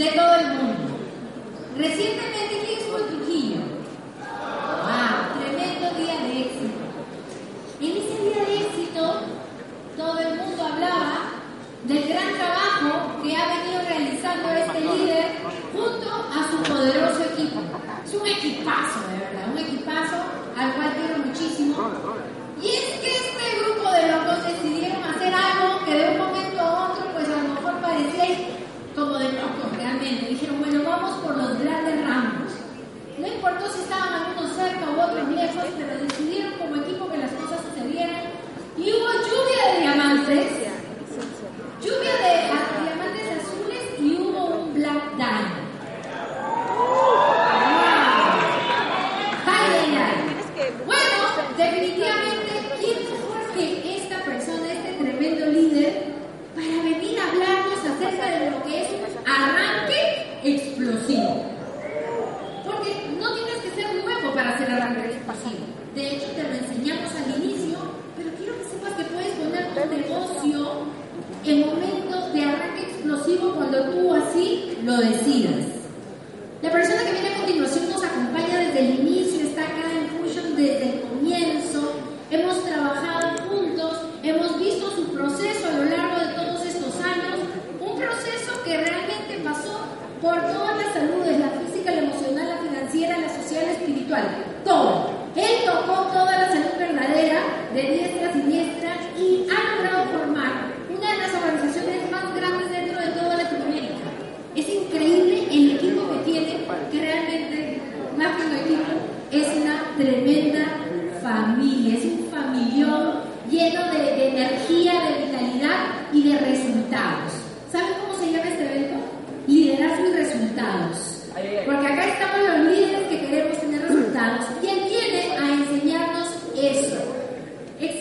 de todo el mundo. Recientemente, ¿quién estuvo en Trujillo? ¡Wow! Tremendo día de éxito. En ese día de éxito, todo el mundo hablaba del gran trabajo que ha venido realizando este líder junto a su poderoso equipo. Es un equipazo, de verdad, un equipazo al cual quiero muchísimo. Y es que esperando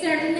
certainly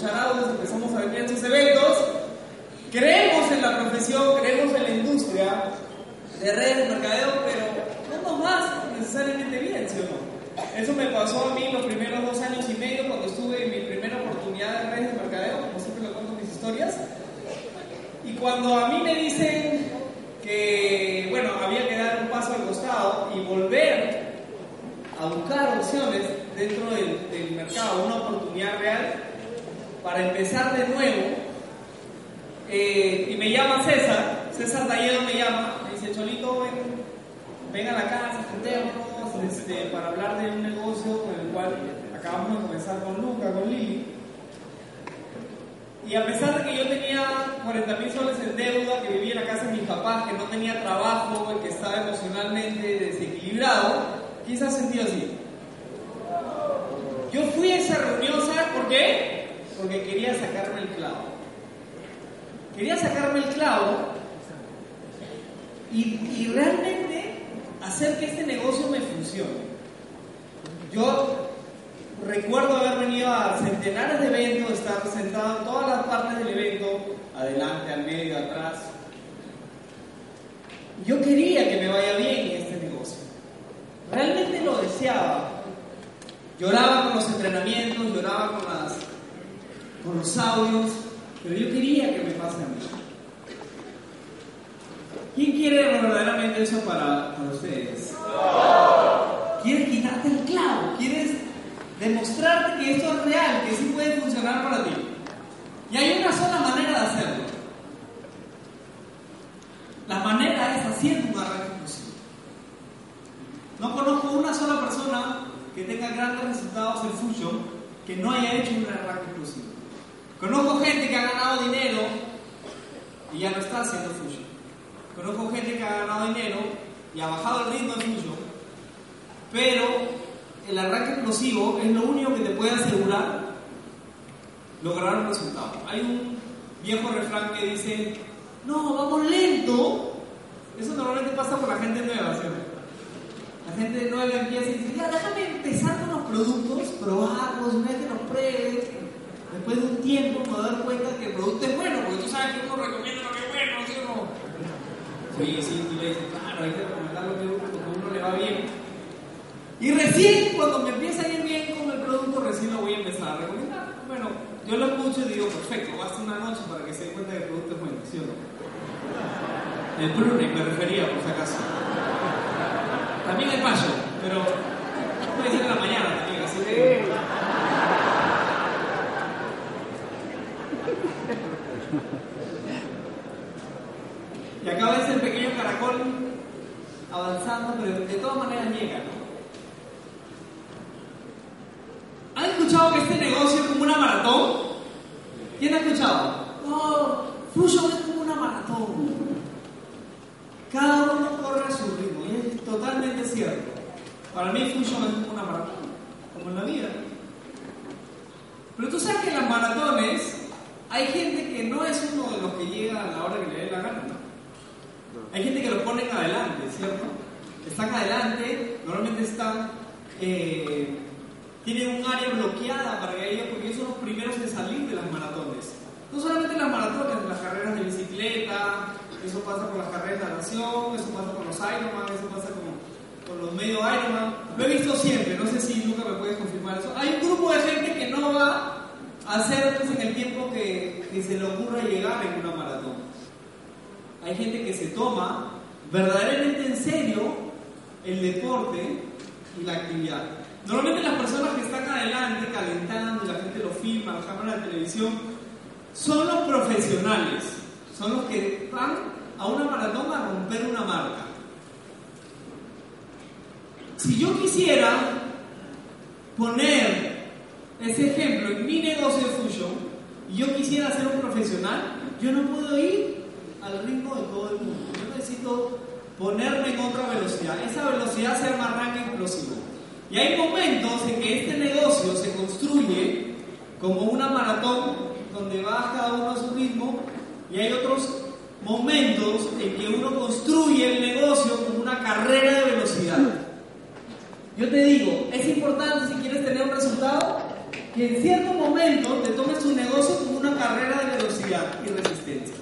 cucharadas empezamos a vender sus eventos. Creemos en la profesión, creemos en la industria de redes de mercadeo, pero no nos va necesariamente bien, ¿sí o no? Eso me pasó a mí los primeros dos años y medio cuando estuve en mi primera oportunidad de redes de mercadeo, como siempre lo cuento en mis historias. Y cuando a mí me dicen que, bueno, había que dar un paso al costado y volver a buscar opciones dentro del, del mercado, una oportunidad real, para empezar de nuevo. Eh, y me llama César, César Talledo me llama, me dice, Cholito, ven, ven a la casa, juntémonos este, para hablar de un negocio con el cual acabamos de comenzar con Luca, con Lili. Y a pesar de que yo tenía 40 mil soles en deuda, que vivía en la casa de mis papás, que no tenía trabajo que estaba emocionalmente desequilibrado, quizás sentí así. Yo fui a esa reunión, ¿sabes por qué? Porque quería sacarme el clavo. Quería sacarme el clavo y, realmente hacer que este negocio me funcione. Yo recuerdo haber venido a centenares de eventos, estar sentado en todas las partes del evento, adelante, al medio, atrás. Yo quería que me vaya bien en este negocio. Realmente lo deseaba. Lloraba con los entrenamientos, lloraba con, las, con los audios, pero yo quería que me pase a mí. ¿Quién quiere verdaderamente eso para, para ustedes? ¿Quieres quitarte el clavo? ¿Quieres demostrarte que esto es real, que sí puede funcionar para ti? Y hay una sola manera de hacerlo. La manera es haciendo un arranque explosivo. No conozco una sola persona que tenga grandes resultados en Fusion que no haya hecho un arranque explosivo. Conozco gente que ha ganado dinero y ya no está haciendo Fusion. Conozco gente que ha ganado dinero y ha bajado el ritmo de Fusion, pero el arranque explosivo es lo único que te puede asegurar lograr un resultado. Hay un viejo refrán que dice, no, vamos lento. Eso normalmente pasa por la gente nueva, ¿sí? La gente nueva empieza y dice, ya, déjame empezar con los productos, probarlos, una vez que los pruebes. Después de un tiempo me voy a dar cuenta que el producto es bueno, porque tú sabes que uno recomienda lo que es bueno, ¿sí o no? Sí, sí, tú le dices, claro, hay que recomendar lo que a uno le va bien. Y recién, cuando me empieza a ir bien con el producto, recién lo voy a empezar a recomendar. Bueno, yo lo escucho y digo, perfecto, basta una noche para que se dé cuenta que el producto es bueno, ¿sí o no? El pruning me refería, por si acaso. También el payo, pero puede ser en la mañana también, así que... Y acá ves el pequeño caracol avanzando, pero de todas maneras llega, ¿no? ¿Han escuchado que este negocio es como una maratón? ¿Quién ha escuchado? No, Fusion es como una maratón. Cada uno corre a su ritmo y es totalmente cierto. Para mí Fusion es como una maratón, como en la vida. Pero tú sabes que en las maratones hay gente que no es uno de los que llega a la hora que le dé la gana. Hay gente que lo ponen adelante, ¿cierto? Están adelante, normalmente están, eh, tienen un área bloqueada para ellos porque ellos son los primeros en salir de las maratones. No solamente las maratones, las carreras de bicicleta, eso pasa con las carreras de natación, eso pasa con los Ironman, eso pasa con, con los medio Ironman. Lo he visto siempre, no sé si nunca me puedes confirmar eso. Hay un grupo de gente que no va a hacer en el tiempo que se le ocurra llegar en una maratón. Hay gente que se toma verdaderamente en serio el deporte y la actividad. Normalmente las personas que están adelante calentando, la gente lo filma, la cámara de televisión, son los profesionales, son los que van a una maratón a romper una marca. Si yo quisiera poner ese ejemplo en mi negocio de fusion y yo quisiera ser un profesional, yo no puedo ir al ritmo de todo el mundo. Yo necesito ponerme en otra velocidad. Esa velocidad se llama arranque explosivo. Y hay momentos en que este negocio se construye como una maratón donde va cada uno a su ritmo y hay otros momentos en que uno construye el negocio como una carrera de velocidad. Yo te digo, es importante si quieres tener un resultado que en cierto momento te tomes tu negocio como una carrera de velocidad y resistencia.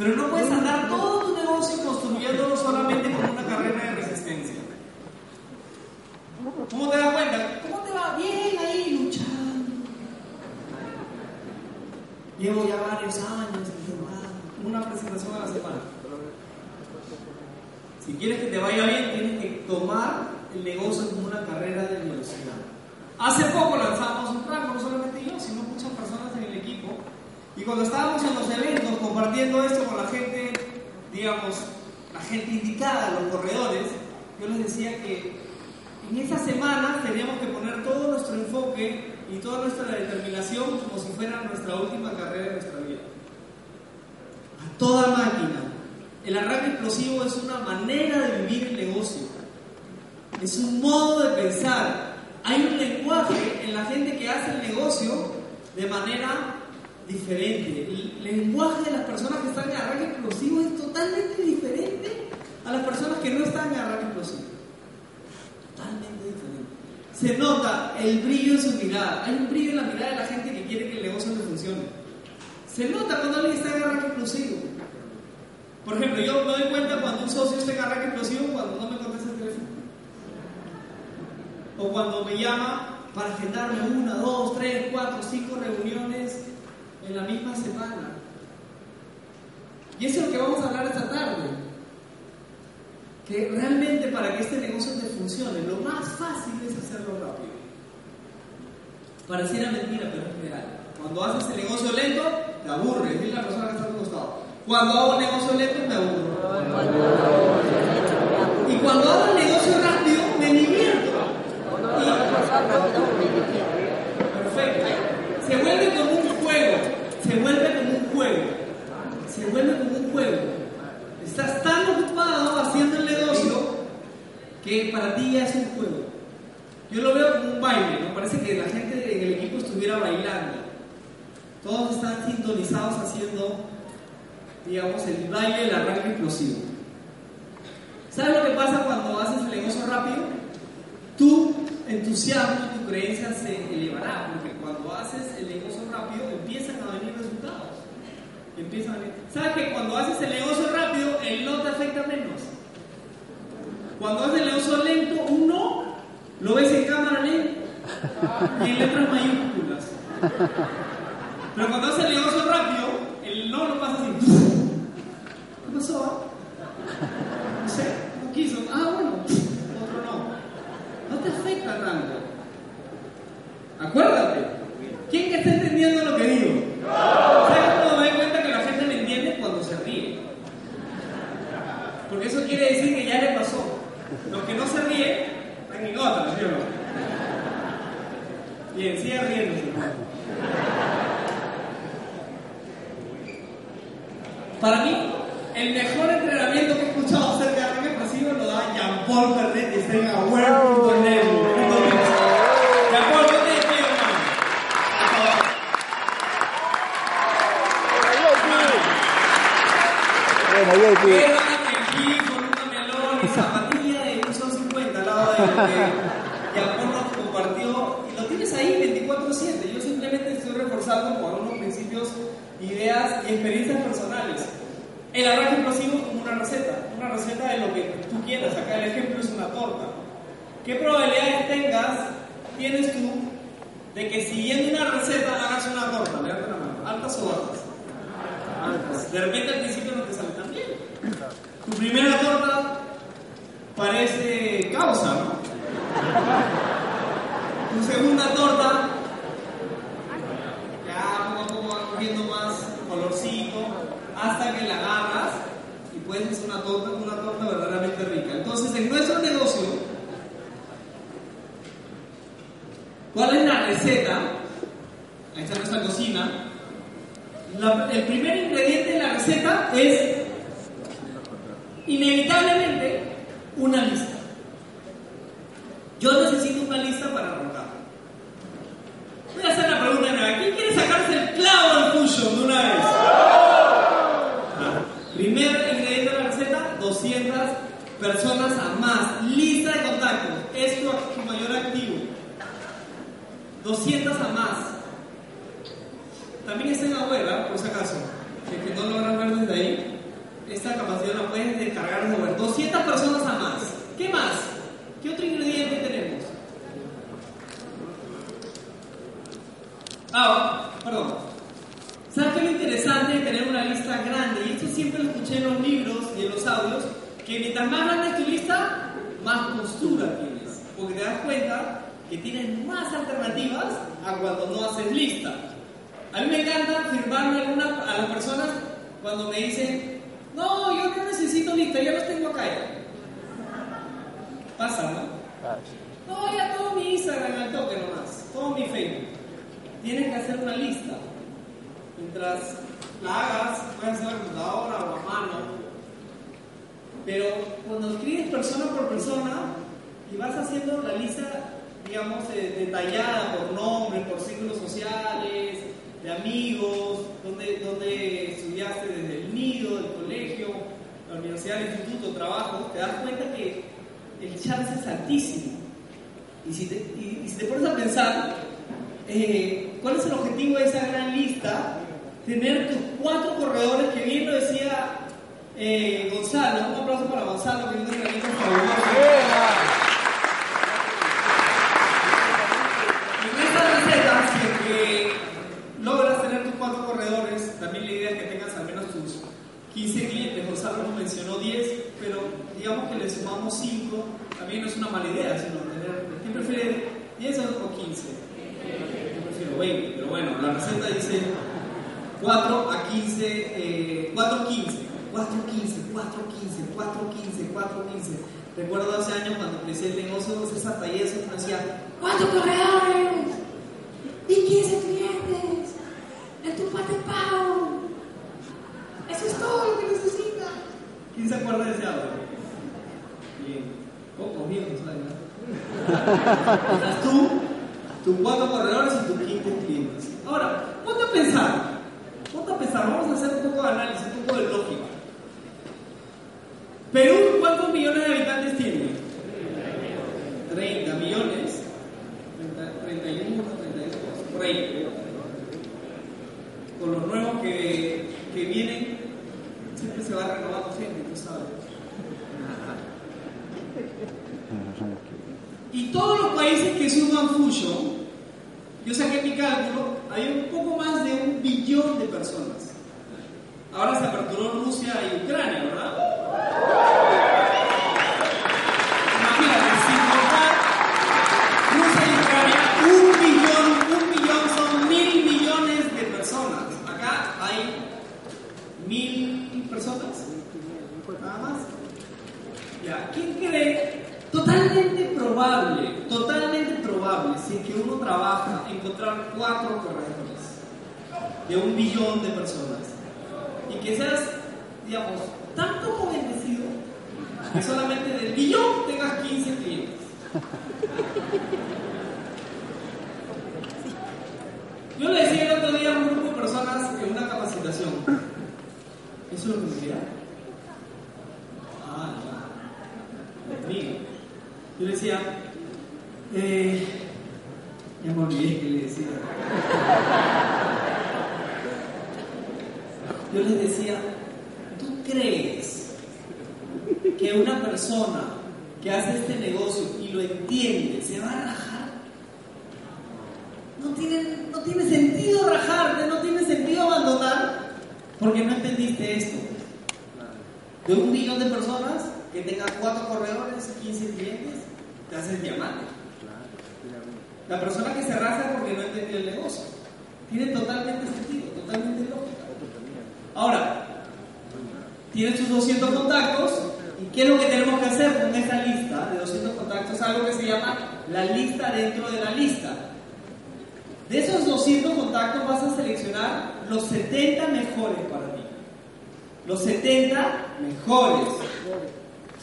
Pero no puedes andar todo tu negocio construyéndolo solamente como una carrera de resistencia. ¿Cómo te das cuenta? ¿Cómo te va bien ahí luchando? Llevo ya varios años una presentación a la semana. Si quieres que te vaya bien, tienes que tomar el negocio como una carrera de velocidad. Hace poco lanzamos un rango, no solamente yo, sino muchas personas en. Y cuando estábamos en los eventos compartiendo esto con la gente, digamos, la gente indicada, los corredores, yo les decía que en esta semana teníamos que poner todo nuestro enfoque y toda nuestra determinación como si fuera nuestra última carrera de nuestra vida. A toda máquina. El arranque explosivo es una manera de vivir el negocio. Es un modo de pensar. Hay un lenguaje en la gente que hace el negocio de manera diferente. El lenguaje de las personas que están en arranque explosivo es totalmente diferente a las personas que no están en arranque explosivo. Totalmente diferente. Se nota el brillo en su mirada. Hay un brillo en la mirada de la gente que quiere que el negocio le funcione. Se nota cuando alguien está en arranque explosivo. Por ejemplo, yo me doy cuenta cuando un socio está en arranque explosivo cuando no me contesta el teléfono. O cuando me llama para agendarme una, dos, tres, cuatro, cinco reuniones en la misma semana. Y eso es lo que vamos a hablar esta tarde. Que realmente para que este negocio te funcione, lo más fácil es hacerlo rápido. Pareciera mentira, pero es real. Cuando haces el negocio lento, te aburres. Dile a la persona que está a tu costado. Cuando hago el negocio lento, me aburro. Y cuando hago el negocio rápido, me divierto. Perfecto. Se vuelve como un juego. Se vuelve como un juego. Se vuelve como un juego. Estás tan ocupado haciendo el negocio que para ti ya es un juego. Yo lo veo como un baile, me parece que la gente en el equipo estuviera bailando. Todos están sintonizados haciendo, digamos, el baile del arranque explosivo. ¿Sabes lo que pasa cuando haces el negocio rápido? Tu entusiasmo, tu creencia se elevará, porque cuando haces el negocio rápido empiezan a venir. A venir. ¿Sabes que cuando haces el negocio rápido, el no te afecta menos? Cuando haces el negocio lento, un no lo ves en cámara lenta y en letras mayúsculas. Pero cuando haces el negocio rápido, el no lo pasa así. ¿Qué pasó? No sé, no quiso. Ah, bueno, otro no. No te afecta tanto. Acuérdate. ¿Quién que está entendiendo lo que digo? ¿Sabes cómo me doy cuenta que la gente me entiende? Cuando se ríe. Porque eso quiere decir que ya le pasó. Los que no se ríen, en otra, ¿sí o no? Bien, sigue riéndose. Para mí, el mejor entrenamiento que he escuchado acerca de arranque pasivo lo da Jean-Paul Fernet, que está en aware.net. Jean-Paul, ¿dónde te pido, hermano? Por favor. Bueno, JP. Era aquí con una melón y zapatilla de un sol 50 al lado de lo que Jean-Paul nos compartió. Y lo tienes ahí 24-7. Yo simplemente estoy reforzando con unos principios, ideas y experiencias personales. El arranque explosivo es como una receta, una receta de lo que tú quieras. Acá el ejemplo es una torta. ¿Qué probabilidades tengas, tienes tú, de que siguiendo una receta hagas una torta? Levanta la mano. ¿Altas o bajas? Altas. De repente al principio no te sale tan bien. Tu primera torta parece causa, ¿no? Tu segunda torta ya poco a poco va cogiendo más colorcito hasta que la agarras y puedes hacer una torta, una torta verdaderamente rica. Entonces, en nuestro negocio, ¿cuál es la receta? Ahí está nuestra cocina. El primer ingrediente de la receta es inevitablemente una lista. Yo necesito una lista para arrancar. Voy a hacer la pregunta de nuevo. ¿Quién quiere sacarse el clavo del cushion de una vez? Ah, Primer ingrediente de la receta, 200 personas a más. Lista de contactos. Es tu, tu mayor activo. 200 a más. También está en la web, por si acaso. Que no logras ver desde ahí, esta capacidad la puedes descargar desde web. 200 personas a más. ¿Qué más? ¿Qué otro ingrediente tenemos? Ah, perdón. ¿Sabes qué es lo interesante de tener una lista grande? Y esto siempre lo escuché en los libros y en los audios, que mientras más grande es tu lista, más postura tienes. porque te das cuenta que tienes más alternativas a cuando no haces lista. A mí me encanta firmarme alguna, a las personas cuando me dicen, no, yo no necesito lista, ya los tengo acá. Pasa, ¿no? No, ya todo mi Instagram al toque nomás, todo mi Facebook. Tienes que hacer una lista. Mientras la hagas, puedes hacer a computadora o a mano. Pero cuando escribes persona por persona y vas haciendo la lista, digamos, eh, detallada por nombres, por círculos sociales, de amigos, donde, donde estudiaste desde el nido, del colegio, la universidad, el instituto, trabajo, te das cuenta que el chance es altísimo. Y si te, y, si te pones a pensar, eh, ¿cuál es el objetivo de esa gran lista? Tener tus cuatro corredores, que bien lo decía eh, Gonzalo, un aplauso para Gonzalo, que es un herramienta fabulosa. En esta receta, si que logras tener tus cuatro corredores, también la idea es que tengas al menos tus 15 clientes. Gonzalo mencionó 10, pero digamos que le sumamos 5, también no es una mala idea, sino tener, ¿quién prefiere 10 o 15? Yo prefiero 20, pero bueno, la receta dice 4 a 15, eh, 4 15, 4 15, 4 15, 4 15, 4 15. Recuerdo hace años cuando empecé el negocio César Talleres, me decía, ¿Cuántos corredores? Y 15 clientes. En tu parte pago. Eso es todo lo que necesitas. ¿Quién se acuerda de ese audio? Bien, pocos. Estás tú, tus cuatro corredores y tus 15 clientes. Ahora, ponte a pensar, ponte a pensar, vamos a hacer un poco de análisis, un poco de lógica. Perú, ¿cuántos millones de habitantes tiene? 30 millones. 30, 31, 32, por ahí. Con los nuevos que, que vienen, siempre se va renovando gente, tú sabes. Y todos los países que suman Fusion, yo saqué mi cálculo, hay un poco más de un billón de personas. Ahora se aperturó Rusia y Ucrania, ¿verdad? Imagínate, sin contar Rusia y Ucrania, un billón, un billón son mil millones de personas. Acá hay mil personas, nada más. ¿Quién cree? Totalmente probable, totalmente probable, si es que uno trabaja, encontrar cuatro corredores de un billón de personas y que seas, digamos, tan poco bendecido que solamente del billón tengas 15 clientes. Yo le decía el otro día a un grupo de personas en una capacitación, ¿eso es lo que decía? Ah, ya. Yo le decía, eh, ya me olvidé que le decía. Yo les decía, ¿tú crees que una persona que hace este negocio y lo entiende se va a rajar? No tiene, no tiene sentido rajarte, no tiene sentido abandonar porque no entendiste esto. De un millón de personas que tengan cuatro corredores, 15 clientes, te haces diamante. La persona que se raja porque no entendió el negocio. Tiene totalmente sentido, totalmente lógica. Ahora, tienes tus 200 contactos y ¿qué es lo que tenemos que hacer con esta lista de 200 contactos? Algo que se llama la lista dentro de la lista. De esos 200 contactos vas a seleccionar los 70 mejores para ti. Los 70 mejores.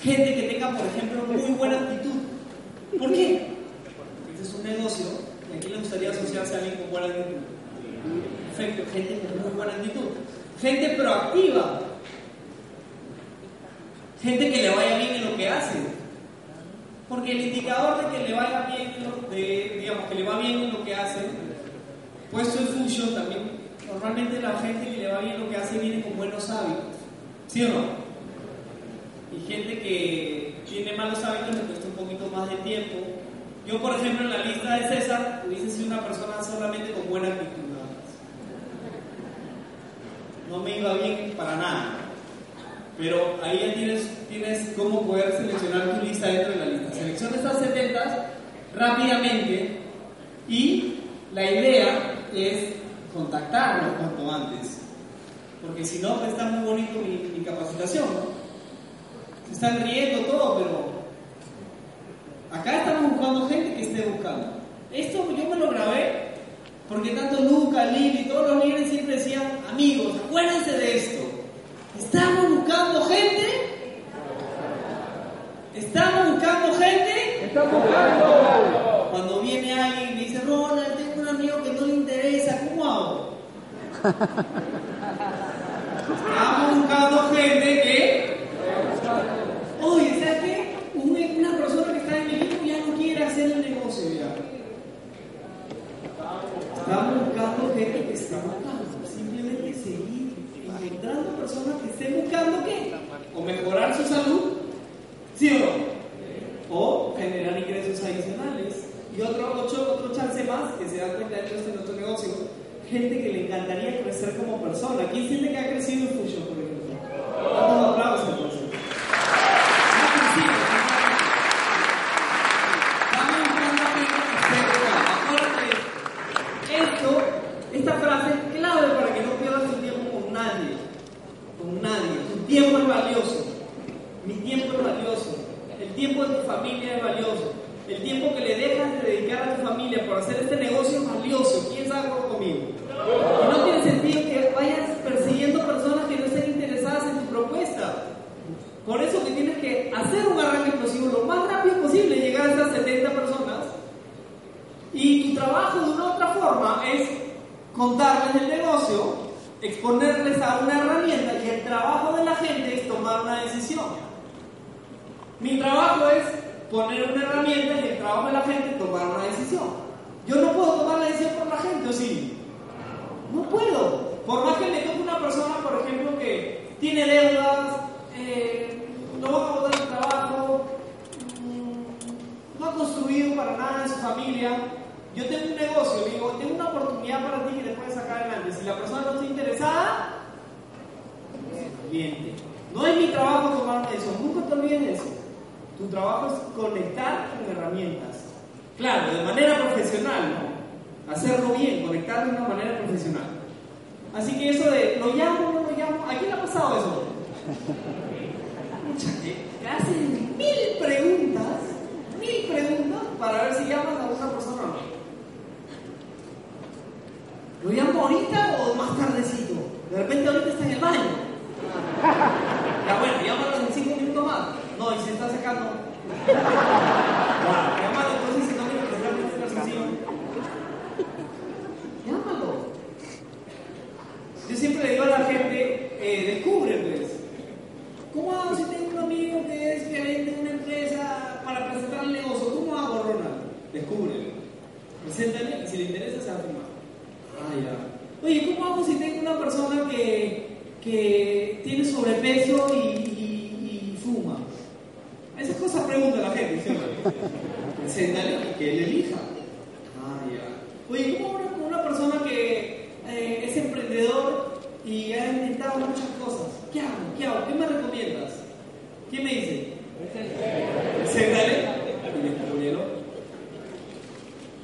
Gente que tenga, por ejemplo, muy buena actitud. ¿Por qué? Este es un negocio y aquí le gustaría asociarse a alguien con buena actitud. Perfecto, gente con muy buena actitud. Gente proactiva. Gente que le vaya bien en lo que hace. Porque el indicador de que le vaya bien, de, digamos, que le va bien en lo que hace, puesto en función también, normalmente la gente que le va bien en lo que hace viene con buenos hábitos. ¿Sí o no? Y gente que tiene malos hábitos le cuesta un poquito más de tiempo. Yo, por ejemplo, en la lista de César, hubiese sido una persona solamente con buena actitud. No me iba bien para nada. Pero ahí ya tienes, tienes cómo poder seleccionar tu lista dentro de la lista. Selecciona estas 70 rápidamente y la idea es contactarlos cuanto antes. Porque si no, está muy bonito mi, capacitación. Están riendo todo, pero acá estamos buscando gente que esté buscando. Esto yo me lo grabé porque tanto Luca, Lili, todos los líderes siempre decían, amigos, acuérdense de esto. Estamos buscando gente. Estamos buscando gente. Estamos buscando. Cuando viene alguien y me dice, Ronald, tengo un amigo que no le interesa, ¿cómo hago? Estamos buscando gente que. Oye, ¿sabes qué? Una persona que está en mi equipo ya no quiere hacer el negocio ya. Estamos buscando gente que está buscando. Simplemente seguir encontrando personas que estén buscando qué? O mejorar su salud, ¿sí o no? O generar ingresos adicionales. Y otro, otro, otro chance más se da cuenta de esto en nuestro negocio gente que le encantaría crecer como persona. ¿Quién siente que ha crecido en Fusion, por ejemplo? Damos un aplauso entonces. Ha crecido. Estamos buscando a gente que esté Esto, esta frase es clave para que no pierdas tu tiempo con nadie. Con nadie. Tu tiempo es valioso. Mi tiempo es valioso. El tiempo de tu familia es valioso. El tiempo que le dejas de dedicar a tu familia por hacer este negocio es valioso. ¿Quién sabe conmigo? Y no tiene sentido que vayas persiguiendo personas que no estén interesadas en tu propuesta. Por eso que tienes que hacer un arranque explosivo lo más rápido posible, llegar a esas 70 personas. Y tu trabajo de una otra forma es contarles el negocio, exponerles a una herramienta y el trabajo de la gente es tomar una decisión. Mi trabajo es poner una herramienta y el trabajo de la gente es tomar una decisión. Yo no puedo tomar la decisión por la gente, ¿o sí? No puedo. Por más que le toque una persona, por ejemplo, que tiene deudas, eh, no va a botar el trabajo, mm, no ha construido para nada en su familia. Yo tengo un negocio, digo, tengo una oportunidad para ti que te puedes sacar adelante. Si la persona no está interesada, cliente. No es mi trabajo tomar eso, nunca te olvides de eso. Tu trabajo es conectar con herramientas. Claro, de manera profesional, ¿no? hacerlo bien, conectar de una manera profesional. Así que eso de lo llamo, no lo llamo, ¿a quién le ha pasado eso? Te hacen mil preguntas, mil preguntas para ver si llaman a una persona o no. ¿Lo llamo ahorita o más tardecito? De repente ahorita está en el baño. Ya bueno, llámalo en cinco minutos más. No, y se está secando. llámalo entonces si no me realmente una sesión. Yo siempre le digo a la gente, eh, descubre pues. ¿Cómo hago si tengo un amigo que es gerente de una empresa para presentar el negocio? ¿Cómo hago, Ronald? Descubre. Preséntale y si le interesa se va a firmar. Ah, ya. Oye, ¿cómo hago si tengo una persona que, que tiene sobrepeso y, fuma? Esas cosas pregunta la gente, y que él elija. Ah, ya. Oye, ¿cómo hago con una persona que eh, es emprendedor y ha intentado muchas cosas. ¿Qué hago? ¿Qué hago? ¿Qué me recomiendas? ¿Quién me dice? Preséntale.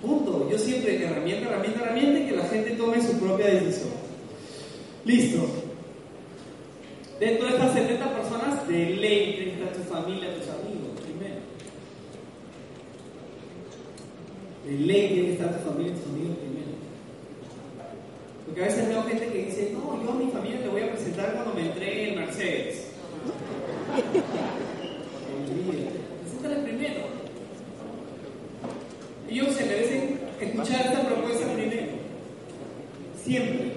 Punto. Yo siempre herramienta, herramienta, herramienta y que la gente tome su propia decisión. Listo. Dentro de estas 70 personas, de ley que está tu familia, tus amigos, primero. De ley tiene que estar tu familia, tus amigos primero. Porque a veces veo gente que dice, no, yo a mi familia le voy a presentar cuando me entregue el Mercedes. Preséntale primero. Ellos se merecen escuchar esta propuesta primero. Siempre.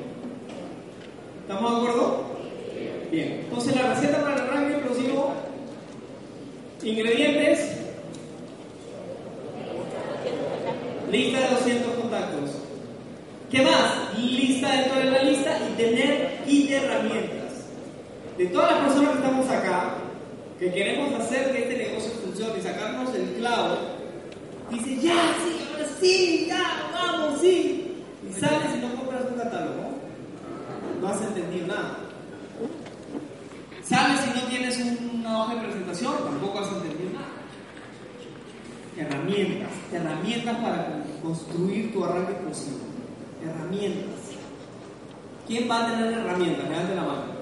¿Estamos de acuerdo? Receta para el arranque explosivo, ingredientes, lista de 200 contactos. ¿Qué más? Lista dentro de la lista y tener de herramientas. De todas las personas que estamos acá, que queremos hacer que este negocio funcione y sacarnos el clavo, dice, ya, sí, ahora sí, ya, vamos, sí. Y sales y no compras un catálogo. No has entendido nada. Sales y no tienes una hoja de presentación, tampoco has entendido nada. Herramientas, herramientas para construir tu arranque explosivo. Herramientas. ¿Quién va a tener herramientas? Levante la mano.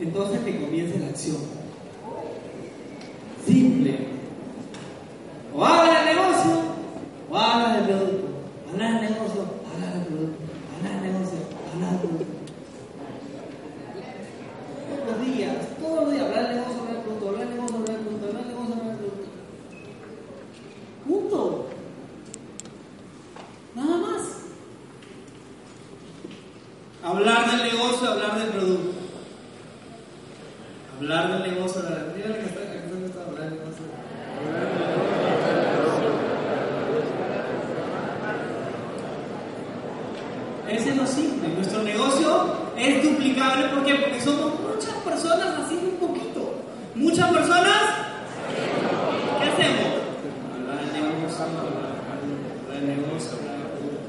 Entonces que comience la acción. Simple. O haga el negocio, o haga el producto. Haga el negocio, haga el producto. Haga el negocio, haga el producto. Todos los días, todos los días, hablar del negocio, hablar del producto, hablar del negocio, hablar del producto, hablar del negocio, hablar del producto. Punto. Nada más. Hablar del negocio, hablar del producto. Hablar del negocio, hablar del Dígale que está, que está, está, hablar del negocio. Ese Nuestro negocio es duplicable. ¿Por qué? Porque somos muchas personas haciendo un poquito. Muchas personas. ¿Qué hacemos? Hablar del negocio, hablar del negocio, hablar del producto.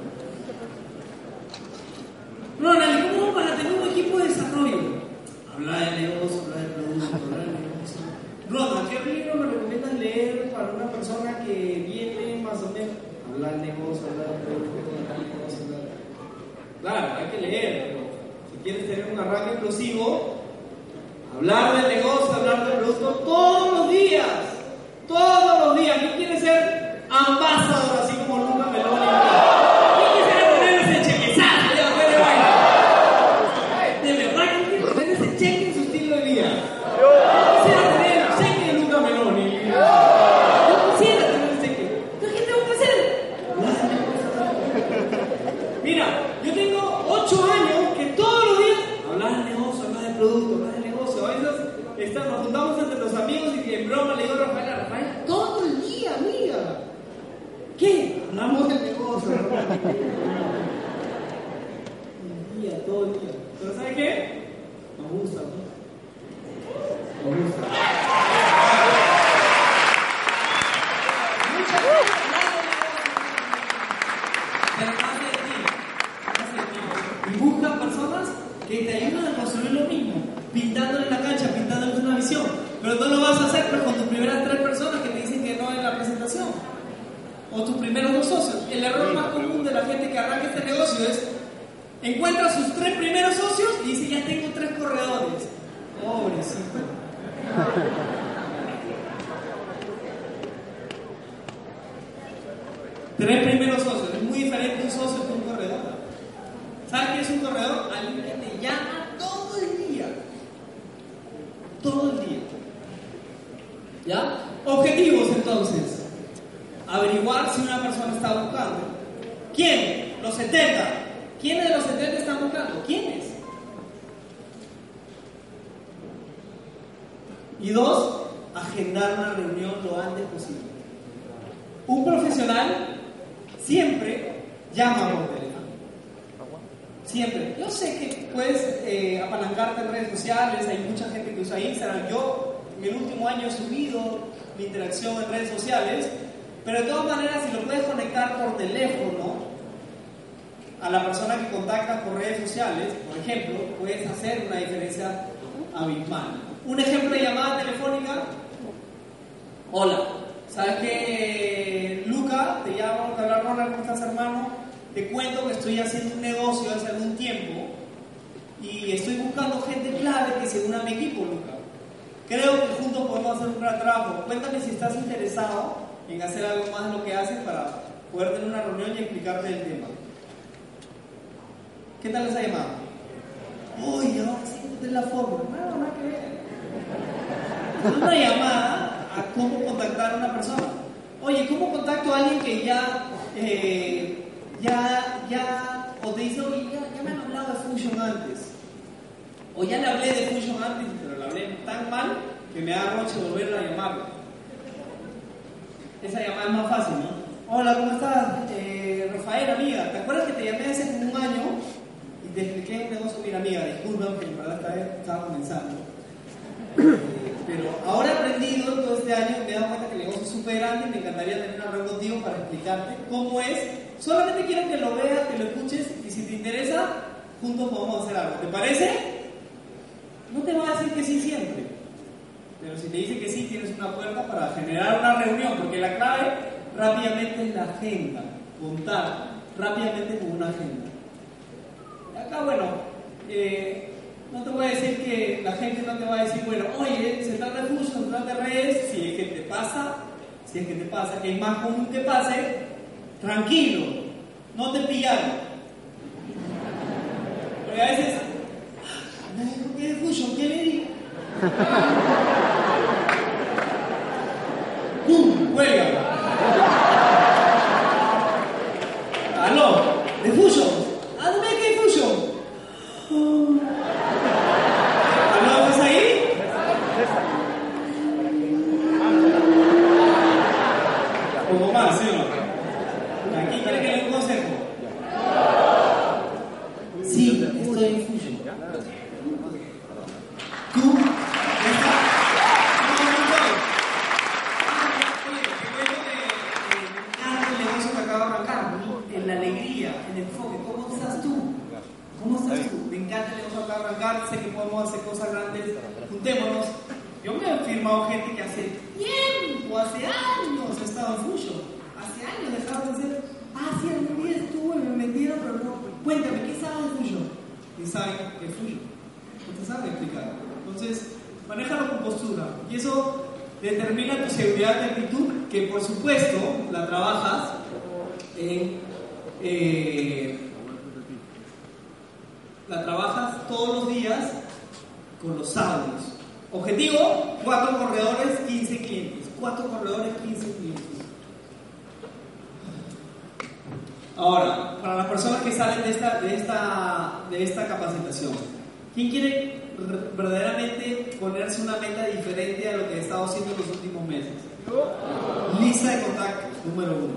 Ronald, ¿y ¿cómo para tener un equipo de desarrollo? Hablar del negocio, hablar del producto, hablar del negocio. Ronald, ¿qué libro me recomiendas leer para una persona que viene más o menos? Hablar del negocio, hablar del producto, hablar del negocio, hablar del Claro, hay que leer, pero si quieres tener un arranque explosivo, hablar del negocio, hablar del producto todos los días, todos los días. ¿Quién quiere ser ambasador así como Luca Meloni? ¿Quién quisiera tener ese chequezazo? Ya, fuera de vaina. De verdad, ¿quién quiere tener ese cheque en su estilo de vida? Yo quisiera tener el cheque de Luca Meloni. Yo quisiera tener el cheque. ¿Pero qué tengo que hacer? Mira, yo tengo 8 años que todos los días hablar del negocio, hablar del producto, hablar del negocio. A veces está- nos juntamos entre los amigos y en broma le digo a Rafael, Rafael, todo el día, mira. ¿Qué? Hablamos del negocio. el día, todo el día. Pero ¿sabe qué? Me gusta, ¿no? Me gusta. Pero nace de ti, nace de ti. Y busca personas que te ayuden a construir lo mismo, pintándole la cancha, pintándole una visión. Pero no lo vas a hacer pues, con tus primeras tres personas que te dicen que no en la presentación. O tus primeros dos socios. El error más común de la gente que arranca este negocio es encuentra sus tres primeros socios y dice ya tengo tres corredores. Pobrecito. Tres primeros socios. Es muy diferente un socio que un corredor. ¿Sabes qué es un corredor? Alguien que te llama todo el día. Todo el día. ¿Ya? Objetivos entonces. Averiguar si una persona está buscando. ¿Quién? Los 70. ¿Quiénes de los 70 están buscando? ¿Quiénes? Y dos, agendar una reunión lo antes posible. Un profesional siempre llama por teléfono. Siempre. Yo sé que puedes eh, apalancarte en redes sociales, hay mucha gente que usa Instagram. Yo en el último año he subido mi interacción en redes sociales, pero de todas maneras si lo puedes conectar por teléfono a la persona que contactas por redes sociales, por ejemplo, puedes hacer una diferencia abismal. Un ejemplo de llamada telefónica. Hola, ¿sabes qué? Luca, te llamo, te habla Ronald, ¿cómo estás hermano? Te cuento que estoy haciendo un negocio hace algún tiempo y estoy buscando gente clave que se una a mi equipo, Luca. Creo que juntos podemos hacer un gran trabajo. Cuéntame si estás interesado en hacer algo más de lo que haces para poder tener una reunión y explicarte el tema. ¿Qué tal esa llamada? Uy, ahora sí encontré la forma. No, nada que ver. Una llamada a cómo contactar a una persona. Oye, ¿cómo contacto a alguien que ya, eh, ya, ya, o te dice, oye, ya, ya me han hablado de Function antes? O ya le hablé de Function antes, pero le hablé tan mal que me da roche volver a llamarlo. Esa llamada es más fácil, ¿no? Hola, ¿cómo estás? Eh, Rafael, amiga, ¿te acuerdas que te llamé hace un año expliqué un negocio? Mira, amiga, disculpa, que verdad esta vez estaba comenzando. Eh, Pero ahora aprendido todo este año, me he dado cuenta que el negocio es súper grande y me encantaría tener una reunión contigo para explicarte cómo es. Solamente quiero que lo veas, que lo escuches y si te interesa, juntos podemos hacer algo. ¿Te parece? No te va a decir que sí siempre. Pero si te dice que sí, tienes una puerta para generar una reunión, porque la clave rápidamente es la agenda, contar rápidamente con una agenda. Acá, bueno, eh, no te voy a decir que la gente no te va a decir, bueno, oye, se fuso, se trata de redes, si es que te pasa, si es que te pasa, que es más común que pase, tranquilo, no te pillaron. Porque a veces, ¿qué es fuso? ¿Qué le di? ¡Pum! ¡Cuelga! ¡Aló! ¿De Fusion? ¿A dónde es que hay Fusion? ¿Aló? ¿Estás ahí? Un poco más, ¿sí o no? ¿Aquí quiere que le dé un consejo? Sí, estoy en Fusion. ¿Tú? ¿Estás? No, no estoy. Oye, te cuento que eh, me encanta el negocio que acaba de arrancar, ¿no? en la alegría, en el enfoque. ¿Cómo estás tú? ¿Cómo estás tú? Me encanta el negocio que acaba de arrancar, sé que podemos hacer cosas grandes, juntémonos. Yo me he firmado gente que hace tiempo, hace años he estado en Fusion. Hace años dejaba de hacer, ah, sí, algún día estuve, me metieron, pero no. Cuéntame, ¿qué sabes de Fusion? ¿Qué saben que es Fusion? No te saben explicar. Entonces, manéjalo con postura. Y eso determina tu seguridad de actitud, que por supuesto la trabajas en. eh, la trabajas todos los días con los audios. Objetivo: 4 corredores, 15 clientes. 4 corredores, 15 clientes. Ahora, para las personas que salen de esta, de esta, de esta capacitación, ¿quién quiere verdaderamente ponerse una meta diferente a lo que he estado haciendo en los últimos meses? Lista de contactos, número uno.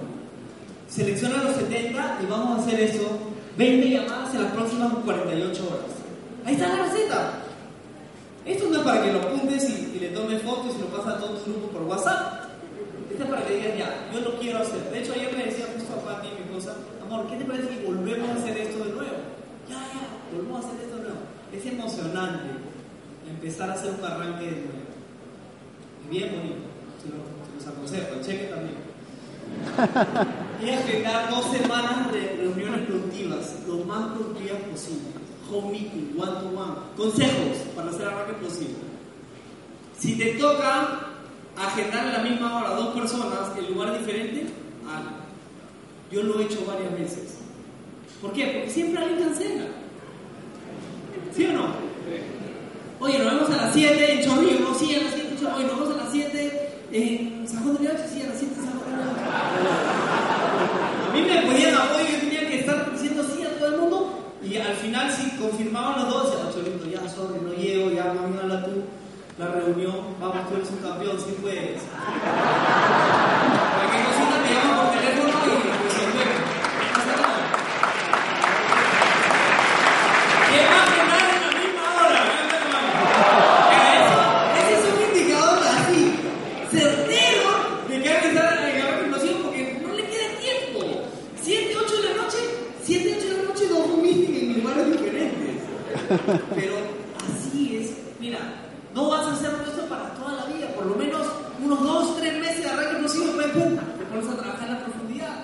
Selecciona los 70 y vamos a hacer eso. 20 llamadas en las próximas 48 horas. Ahí está la receta. Esto no es para que lo apuntes y, y le tomes fotos y lo pasas a todo tu grupo por WhatsApp. Esto es para que digas, ya, yo lo quiero hacer. De hecho, ayer me decía justo a Pati, mi esposa, amor, ¿qué te parece que volvemos a hacer esto de nuevo? Ya, ya, volvemos a hacer esto de nuevo. Es emocionante empezar a hacer un arranque de nuevo. Es bien bonito. Se, lo- los aconsejo, cheque también. Y agendar dos semanas de reuniones productivas, lo más productivas posible. Home meeting, one to one. Consejos para hacer arranque posible. Si te toca agendar en la misma hora dos personas en lugar diferente, hazlo. Yo lo he hecho varias veces. ¿Por qué? Porque siempre alguien cancela. ¿Sí o no? Oye, nos vemos a las 7 en Chorrillo, sí, a las 7 en Chorrillo. Oye, nos vemos a las 7 en San Juan de León, sí, a las 7 en San Juan de. A mí me podían apoyo, yo tenía que estar diciendo sí a todo el mundo y al final si confirmaban los dos, ya, Cholito, ya, sorry, no llego, ya, habla tú, la reunión, vamos, tú eres un campeón, sí puedes. Cualquier cosita me llaman por teléfono y resolvemos. No pasa nada. ¿Quién va a quemar en la misma hora? Levanta la mano. Ya, eso- Ese es un indicador así, certero de que hay que estar en la explosión porque no le queda tiempo. 7, 8 de la noche, 7, 8 de la noche, dos meeting en lugares diferentes. Pero así es. Mira, no vas a hacer esto para toda la vida, por lo menos unos 2, 3 meses de arranque explosivo, después pum, te pones a trabajar en la profundidad.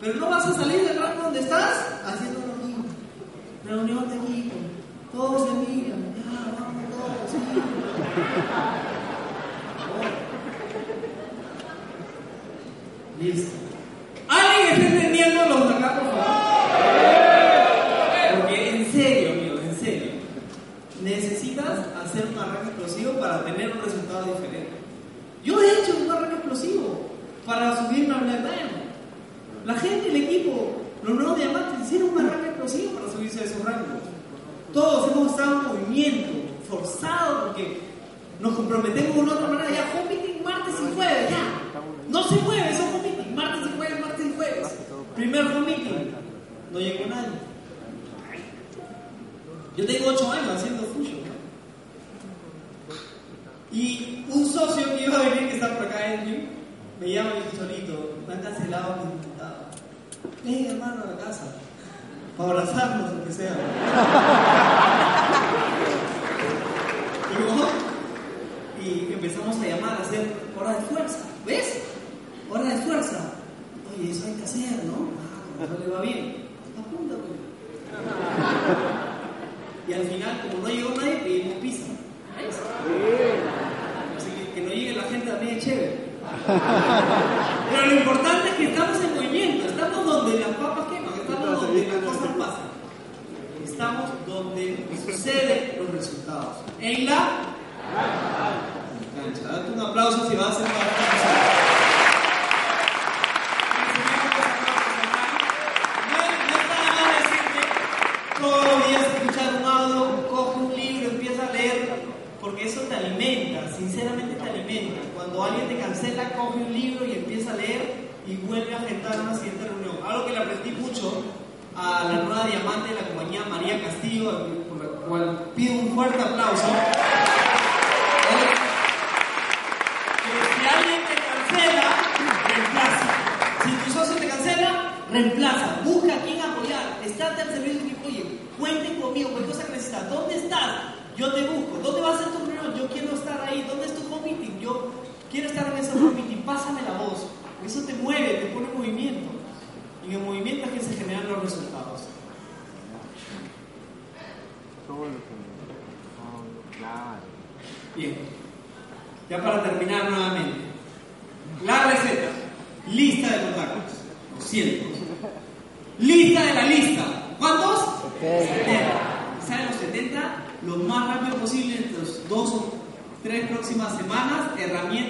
Pero no vas a salir del rango donde estás haciendo lo mismo. Reunión de equipo, todos se miran, ya, vamos todos, sí. Listo. ¿Alguien está entendiendo los de por favor? Porque en serio, amigos, en serio. Necesitas hacer un arranque explosivo para tener un resultado diferente. Yo he hecho un arranque explosivo para subirme a Black Diamond. La gente, el equipo, los nuevos diamantes hicieron un arranque explosivo para subirse a esos rangos. Todos hemos estado en movimiento, forzados, porque nos comprometemos una otra chévere. Pero lo importante es que estamos en movimiento, estamos donde las papas queman, estamos donde las cosas pasan. Estamos donde suceden los resultados. En la cancha. Date un aplauso si vas a ser para agendar una siguiente reunión. Algo que le aprendí mucho a la nueva diamante de la compañía María Castillo, por la cual pido un fuerte aplauso. claro. Bien. Ya para terminar nuevamente. La receta. Lista de los tacos. Lo siento. Lista de la lista. ¿Cuántos? 70. Los 70? Lo más rápido posible en las dos o tres próximas semanas. Herramientas.